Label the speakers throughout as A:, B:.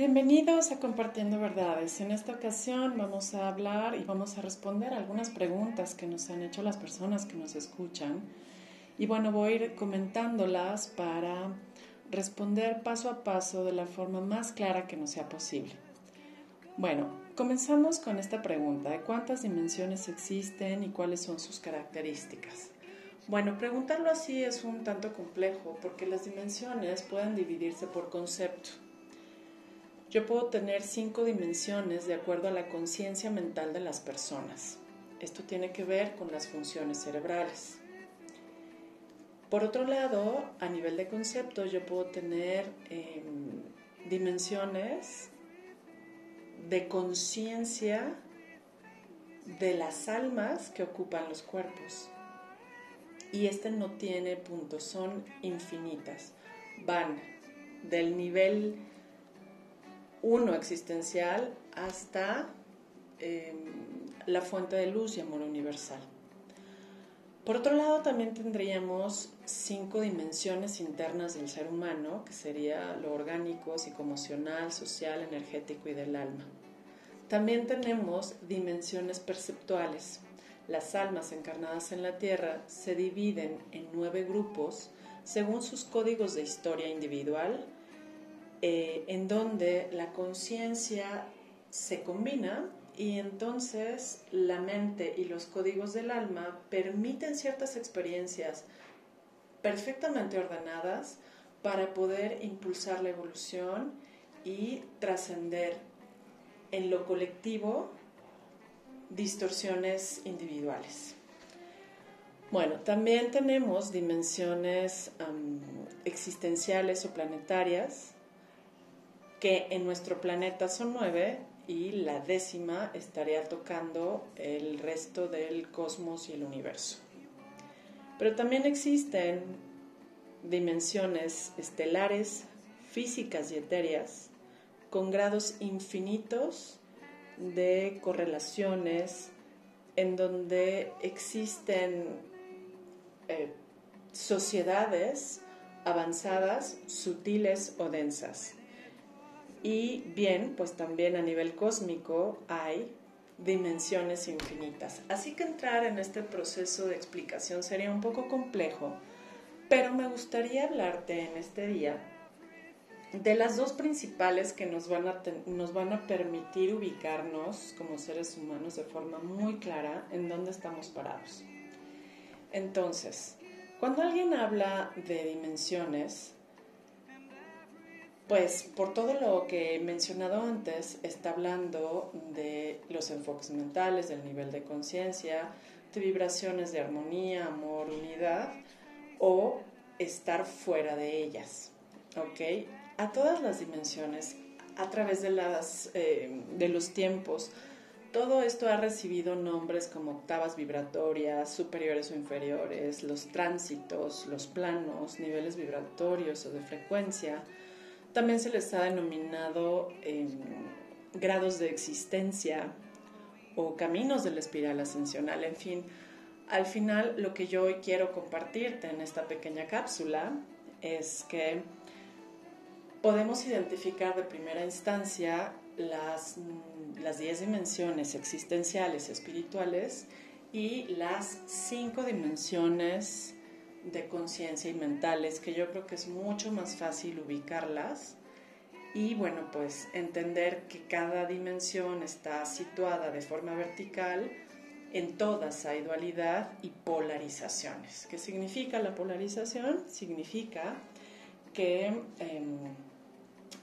A: Bienvenidos a Compartiendo Verdades. En esta ocasión vamos a hablar y vamos a responder algunas preguntas que nos han hecho las personas que nos escuchan. Y bueno, voy a ir comentándolas para responder paso a paso de la forma más clara que nos sea posible. Bueno, comenzamos con esta pregunta de cuántas dimensiones existen y cuáles son sus características. Bueno, preguntarlo así es un tanto complejo porque las dimensiones pueden dividirse por concepto. Yo puedo tener cinco dimensiones de acuerdo a la conciencia mental de las personas. Esto tiene que ver con las funciones cerebrales. Por otro lado, a nivel de concepto, yo puedo tener em, dimensiones de conciencia de las almas que ocupan los cuerpos. Y este no tiene puntos, son infinitas. Van del nivel uno existencial hasta em, la fuente de luz y amor universal. Por otro lado, también tendríamos cinco dimensiones internas del ser humano, que sería lo orgánico, psicoemocional, social, energético y del alma. También tenemos dimensiones perceptuales. Las almas encarnadas en la Tierra se dividen en nueve grupos según sus códigos de historia individual, eh, en donde la conciencia se combina y entonces la mente y los códigos del alma permiten ciertas experiencias perfectamente ordenadas para poder impulsar la evolución y trascender en lo colectivo distorsiones individuales. Bueno, también tenemos dimensiones existenciales o planetarias que en nuestro planeta son nueve y la décima estaría tocando el resto del cosmos y el universo. Pero también existen dimensiones estelares, físicas y etéreas con grados infinitos de correlaciones en donde existen eh, sociedades avanzadas, sutiles o densas. Y bien, pues también a nivel cósmico hay dimensiones infinitas. Así que entrar en este proceso de explicación sería un poco complejo, pero me gustaría hablarte en este día de las dos principales que nos van, a nos van a permitir ubicarnos como seres humanos de forma muy clara en dónde estamos parados. Entonces, cuando alguien habla de dimensiones, pues por todo lo que he mencionado antes, está hablando de los enfoques mentales, del nivel de conciencia, de vibraciones de armonía, amor, unidad o estar fuera de ellas. ¿Ok? A todas las dimensiones, a través de, las, eh, de los tiempos, todo esto ha recibido nombres como octavas vibratorias, superiores o inferiores, los tránsitos, los planos, niveles vibratorios o de frecuencia, también se les ha denominado em, grados de existencia o caminos de la espiral ascensional. En fin, al final lo que yo hoy quiero compartirte en esta pequeña cápsula es que podemos identificar de primera instancia las, las 10 dimensiones existenciales espirituales y las cinco dimensiones de conciencia y mentales, que yo creo que es mucho más fácil ubicarlas y bueno, pues entender que cada dimensión está situada de forma vertical, en todas hay dualidad y polarizaciones. ¿Qué significa la polarización? Significa que em,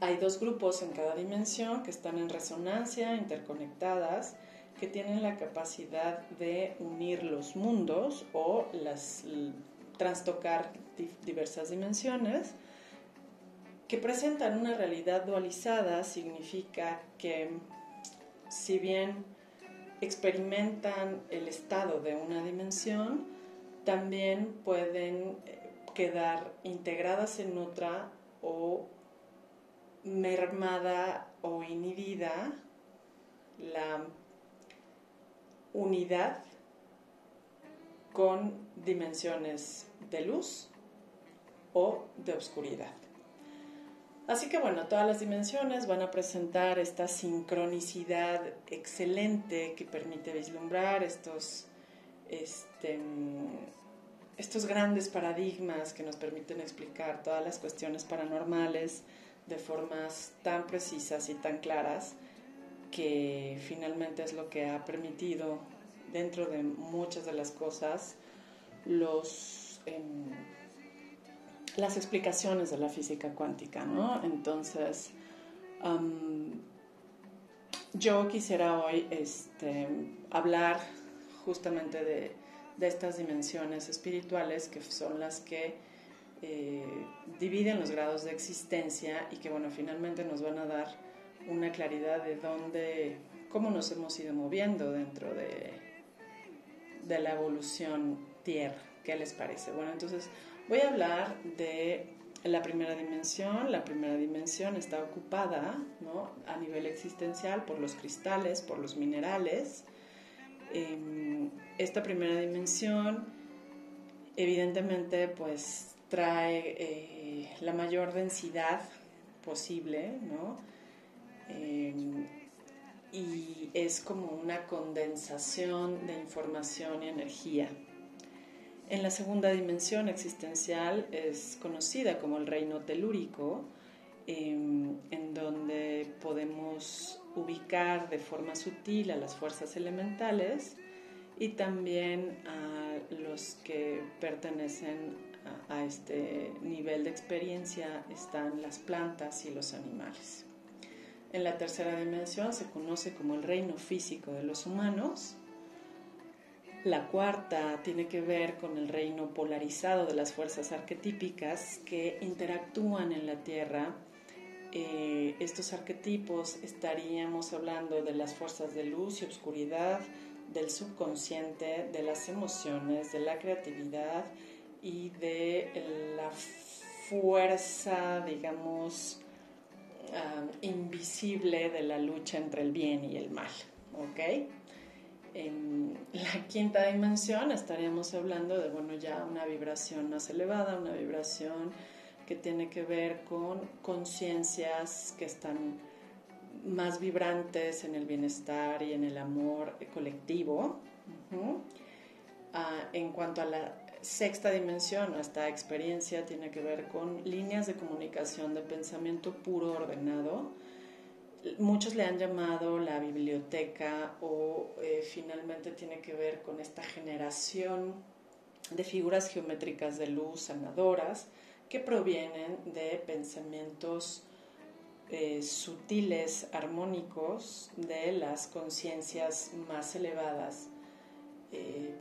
A: hay dos grupos en cada dimensión que están en resonancia, interconectadas, que tienen la capacidad de unir los mundos o las trastocar diversas dimensiones que presentan una realidad dualizada significa que si bien experimentan el estado de una dimensión, también pueden eh, quedar integradas en otra o mermada o inhibida la unidad con dimensiones de luz o de oscuridad. Así que bueno, todas las dimensiones van a presentar esta sincronicidad excelente que permite vislumbrar estos, este, estos grandes paradigmas que nos permiten explicar todas las cuestiones paranormales de formas tan precisas y tan claras que finalmente es lo que ha permitido dentro de muchas de las cosas los em, las explicaciones de la física cuántica, ¿no? Entonces, yo quisiera hoy este, hablar justamente de, estas dimensiones espirituales que son las que eh, dividen los grados de existencia y que, bueno, finalmente nos van a dar una claridad de dónde, cómo nos hemos ido moviendo dentro de, de la evolución Tierra. ¿Qué les parece? Bueno, entonces Voy a hablar de la primera dimensión. La primera dimensión está ocupada a nivel existencial por los cristales, por los minerales. Em, esta primera dimensión evidentemente pues trae eh, la mayor densidad posible, em, y es como una condensación de información y energía. En la segunda dimensión existencial es conocida como el reino telúrico, em, en donde podemos ubicar de forma sutil a las fuerzas elementales y también a los que pertenecen a, a este nivel de experiencia están las plantas y los animales. En la tercera dimensión se conoce como el reino físico de los humanos la cuarta tiene que ver con el reino polarizado de las fuerzas arquetípicas que interactúan en la Tierra. Eh, estos arquetipos estaríamos hablando de las fuerzas de luz y oscuridad, del subconsciente, de las emociones, de la creatividad y de la fuerza, digamos, invisible de la lucha entre el bien y el mal. ¿Ok? en la quinta dimensión estaríamos hablando de, bueno, ya una vibración más elevada, una vibración que tiene que ver con conciencias que están más vibrantes en el bienestar y en el amor colectivo. Ah, en cuanto a la sexta dimensión, esta experiencia tiene que ver con líneas de comunicación de pensamiento puro ordenado, muchos le han llamado la biblioteca o eh, finalmente tiene que ver con esta generación de figuras geométricas de luz sanadoras que provienen de pensamientos eh, sutiles, armónicos de las conciencias más elevadas, eh,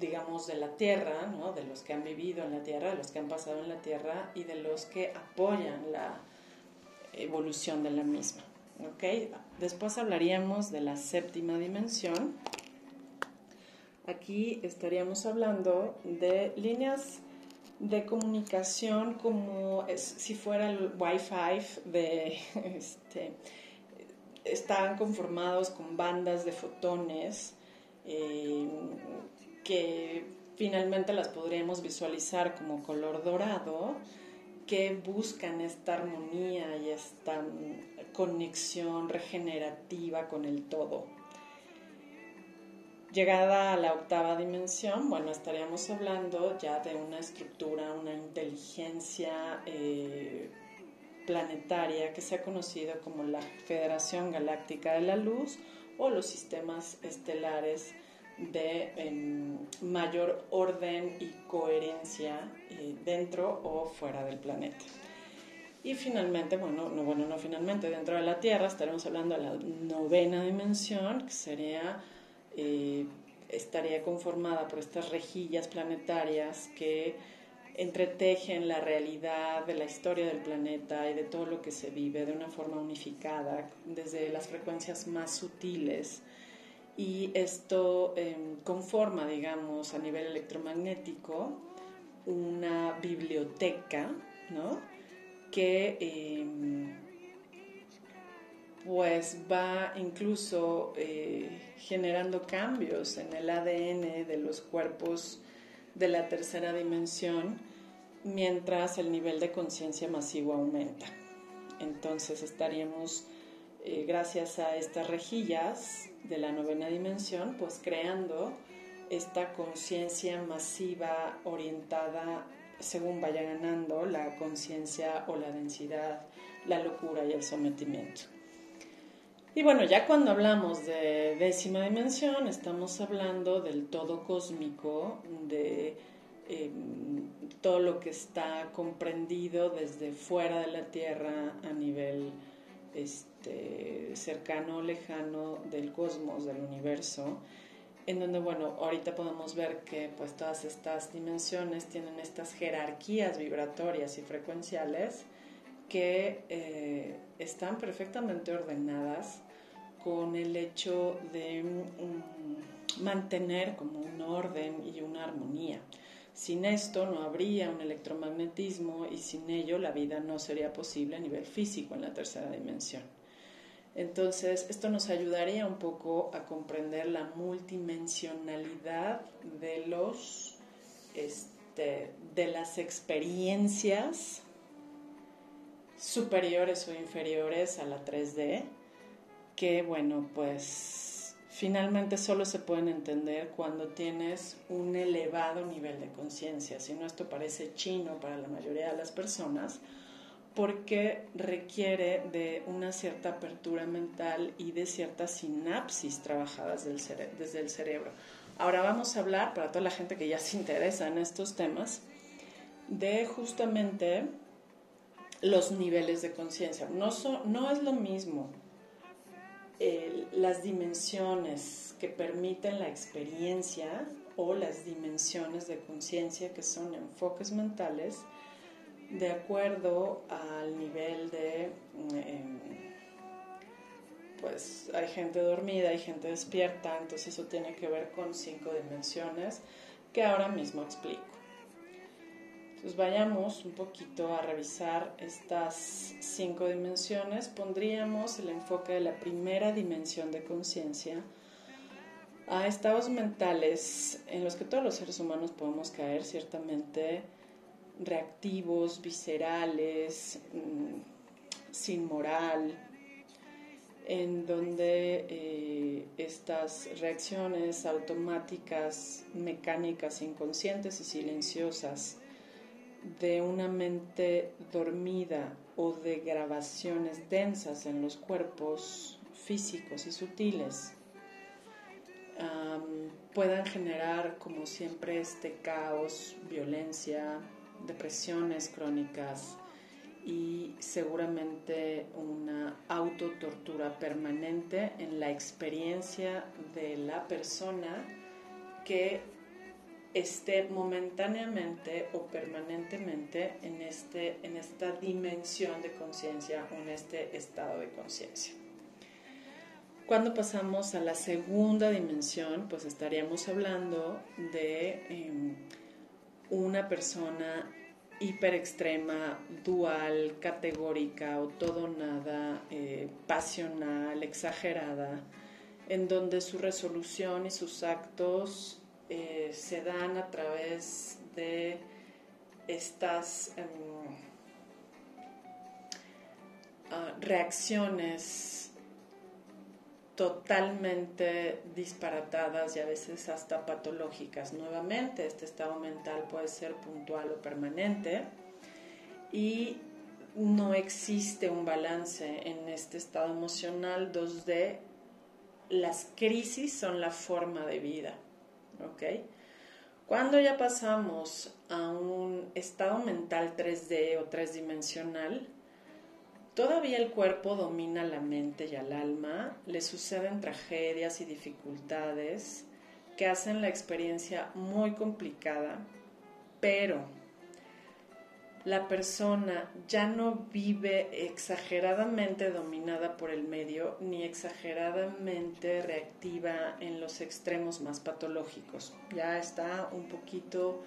A: digamos, de la Tierra, ¿no? de los que han vivido en la Tierra, de los que han pasado en la Tierra y de los que apoyan la evolución de la misma. Después hablaríamos de la séptima dimensión. Aquí estaríamos hablando de líneas de comunicación como si fuera el Wi-Fi de este, están conformados con bandas de fotones eh, que finalmente las podríamos visualizar como color dorado que buscan esta armonía y esta conexión regenerativa con el todo. Llegada a la octava dimensión, bueno, estaríamos hablando ya de una estructura, una inteligencia eh, planetaria que se ha conocido como la Federación Galáctica de la Luz o los sistemas estelares de em, mayor orden y coherencia eh, dentro o fuera del planeta. Y finalmente, bueno, no, bueno, no finalmente, dentro de la Tierra estaremos hablando de la novena dimensión, que sería, eh, estaría conformada por estas rejillas planetarias que entretejen la realidad de la historia del planeta y de todo lo que se vive de una forma unificada, desde las frecuencias más sutiles. Y esto em, conforma, digamos, a nivel electromagnético, una biblioteca, ¿no? que em, pues va incluso eh, generando cambios en el ADN de los cuerpos de la tercera dimensión mientras el nivel de conciencia masivo aumenta. Entonces estaríamos, eh, gracias a estas rejillas de la novena dimensión, pues creando esta conciencia masiva orientada según vaya ganando la conciencia o la densidad, la locura y el sometimiento. Y bueno, ya cuando hablamos de décima dimensión, estamos hablando del todo cósmico, de em, todo lo que está comprendido desde fuera de la Tierra a nivel este, cercano lejano del cosmos, del universo, en donde, bueno, ahorita podemos ver que pues todas estas dimensiones tienen estas jerarquías vibratorias y frecuenciales que eh, están perfectamente ordenadas con el hecho de mm, mantener como un orden y una armonía. Sin esto no habría un electromagnetismo y sin ello la vida no sería posible a nivel físico en la tercera dimensión. Entonces, esto nos ayudaría un poco a comprender la multidimensionalidad de los este, de las experiencias superiores o inferiores a la 3D, que bueno, pues finalmente solo se pueden entender cuando tienes un elevado nivel de conciencia. Si no, esto parece chino para la mayoría de las personas, porque requiere de una cierta apertura mental y de ciertas sinapsis trabajadas desde el cerebro. Ahora vamos a hablar, para toda la gente que ya se interesa en estos temas, de justamente los niveles de conciencia. No, no es lo mismo las dimensiones que permiten la experiencia o las dimensiones de conciencia que son enfoques mentales de acuerdo al nivel de, em, pues hay gente dormida, hay gente despierta, entonces eso tiene que ver con cinco dimensiones que ahora mismo explico. Entonces vayamos un poquito a revisar estas cinco dimensiones. Pondríamos el enfoque de la primera dimensión de conciencia a estados mentales en los que todos los seres humanos podemos caer, ciertamente reactivos, viscerales, mm, sin moral, en donde eh, estas reacciones automáticas, mecánicas, inconscientes y silenciosas de una mente dormida o de grabaciones densas en los cuerpos físicos y sutiles puedan generar como siempre este caos, violencia, depresiones crónicas y seguramente una autotortura permanente en la experiencia de la persona que esté momentáneamente o permanentemente en, este, en esta dimensión de conciencia o en este estado de conciencia. Cuando pasamos a la segunda dimensión, pues estaríamos hablando de... Em, una persona hiper extrema, dual, categórica o todo nada, eh, pasional, exagerada, en donde su resolución y sus actos eh, se dan a través de estas em, ah, reacciones totalmente disparatadas y a veces hasta patológicas. Nuevamente, este estado mental puede ser puntual o permanente y no existe un balance en este estado emocional 2D. Las crisis son la forma de vida. ¿Ok? Cuando ya pasamos a un estado mental 3D o dimensional Todavía el cuerpo domina la mente y al alma, le suceden tragedias y dificultades que hacen la experiencia muy complicada, pero la persona ya no vive exageradamente dominada por el medio ni exageradamente reactiva en los extremos más patológicos. Ya está un poquito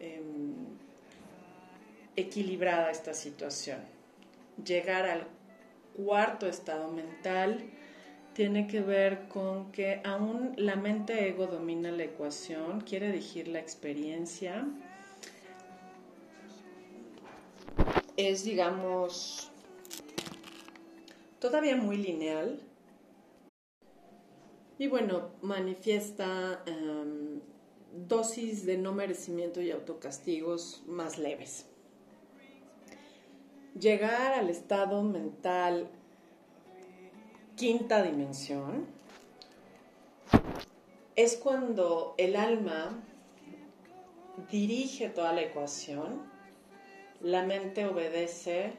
A: em, equilibrada esta situación llegar al cuarto estado mental tiene que ver con que aún la mente ego domina la ecuación, quiere dirigir la experiencia. Es, digamos, todavía muy lineal. Y bueno, manifiesta em, dosis de no merecimiento y autocastigos más leves. Llegar al estado mental quinta dimensión es cuando el alma dirige toda la ecuación, la mente obedece,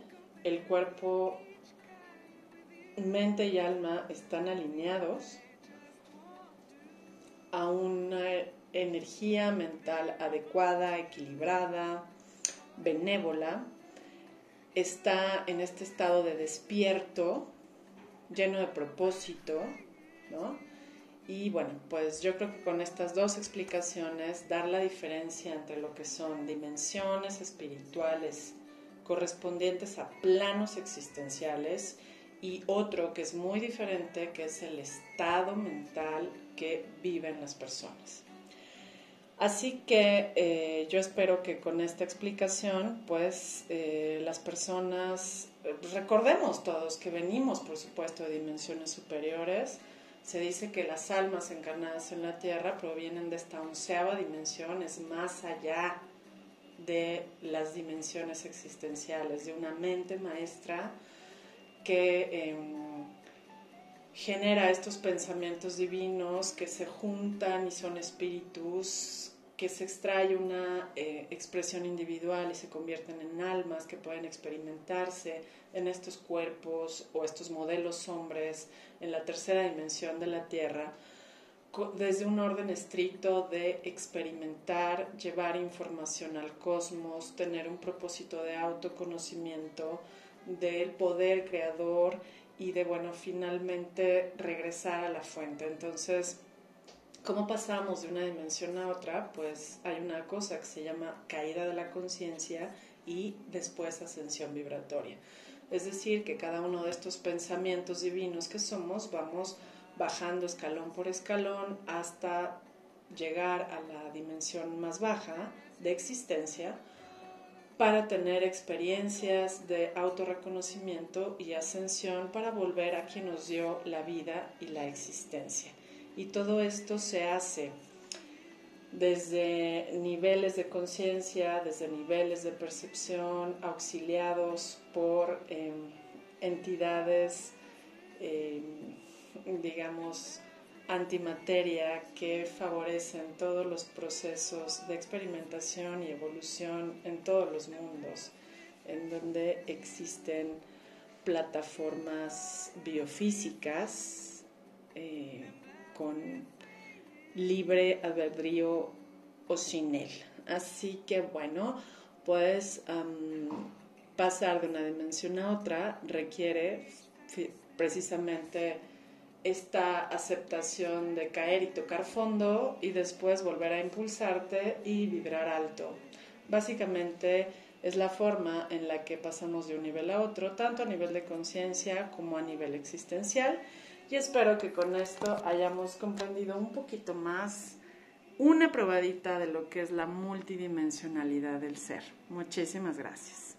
A: el cuerpo, mente y alma están alineados a una energía mental adecuada, equilibrada, benévola, está en este estado de despierto, lleno de propósito, ¿no? Y bueno, pues yo creo que con estas dos explicaciones, dar la diferencia entre lo que son dimensiones espirituales correspondientes a planos existenciales y otro que es muy diferente, que es el estado mental que viven las personas. Así que eh, yo espero que con esta explicación, pues eh, las personas, eh, recordemos todos que venimos, por supuesto, de dimensiones superiores. Se dice que las almas encarnadas en la Tierra provienen de esta onceava dimensión, es más allá de las dimensiones existenciales, de una mente maestra que em, genera estos pensamientos divinos que se juntan y son espíritus, que se extrae una eh, expresión individual y se convierten en almas que pueden experimentarse en estos cuerpos o estos modelos hombres en la tercera dimensión de la Tierra, desde un orden estricto de experimentar, llevar información al cosmos, tener un propósito de autoconocimiento, del poder creador y de, bueno, finalmente regresar a la fuente. Entonces, ¿cómo pasamos de una dimensión a otra? Pues hay una cosa que se llama caída de la conciencia y después ascensión vibratoria. Es decir, que cada uno de estos pensamientos divinos que somos vamos bajando escalón por escalón hasta llegar a la dimensión más baja de existencia para tener experiencias de autorreconocimiento y ascensión para volver a quien nos dio la vida y la existencia. Y todo esto se hace desde niveles de conciencia, desde niveles de percepción, auxiliados por em, entidades, em, digamos, antimateria que favorecen todos los procesos de experimentación y evolución en todos los mundos, en donde existen plataformas biofísicas eh, con libre albedrío o sin él. Así que bueno, pues pasar de una dimensión a otra requiere precisamente esta aceptación de caer y tocar fondo y después volver a impulsarte y vibrar alto. Básicamente es la forma en la que pasamos de un nivel a otro, tanto a nivel de conciencia como a nivel existencial. Y espero que con esto hayamos comprendido un poquito más una probadita de lo que es la multidimensionalidad del ser. Muchísimas gracias.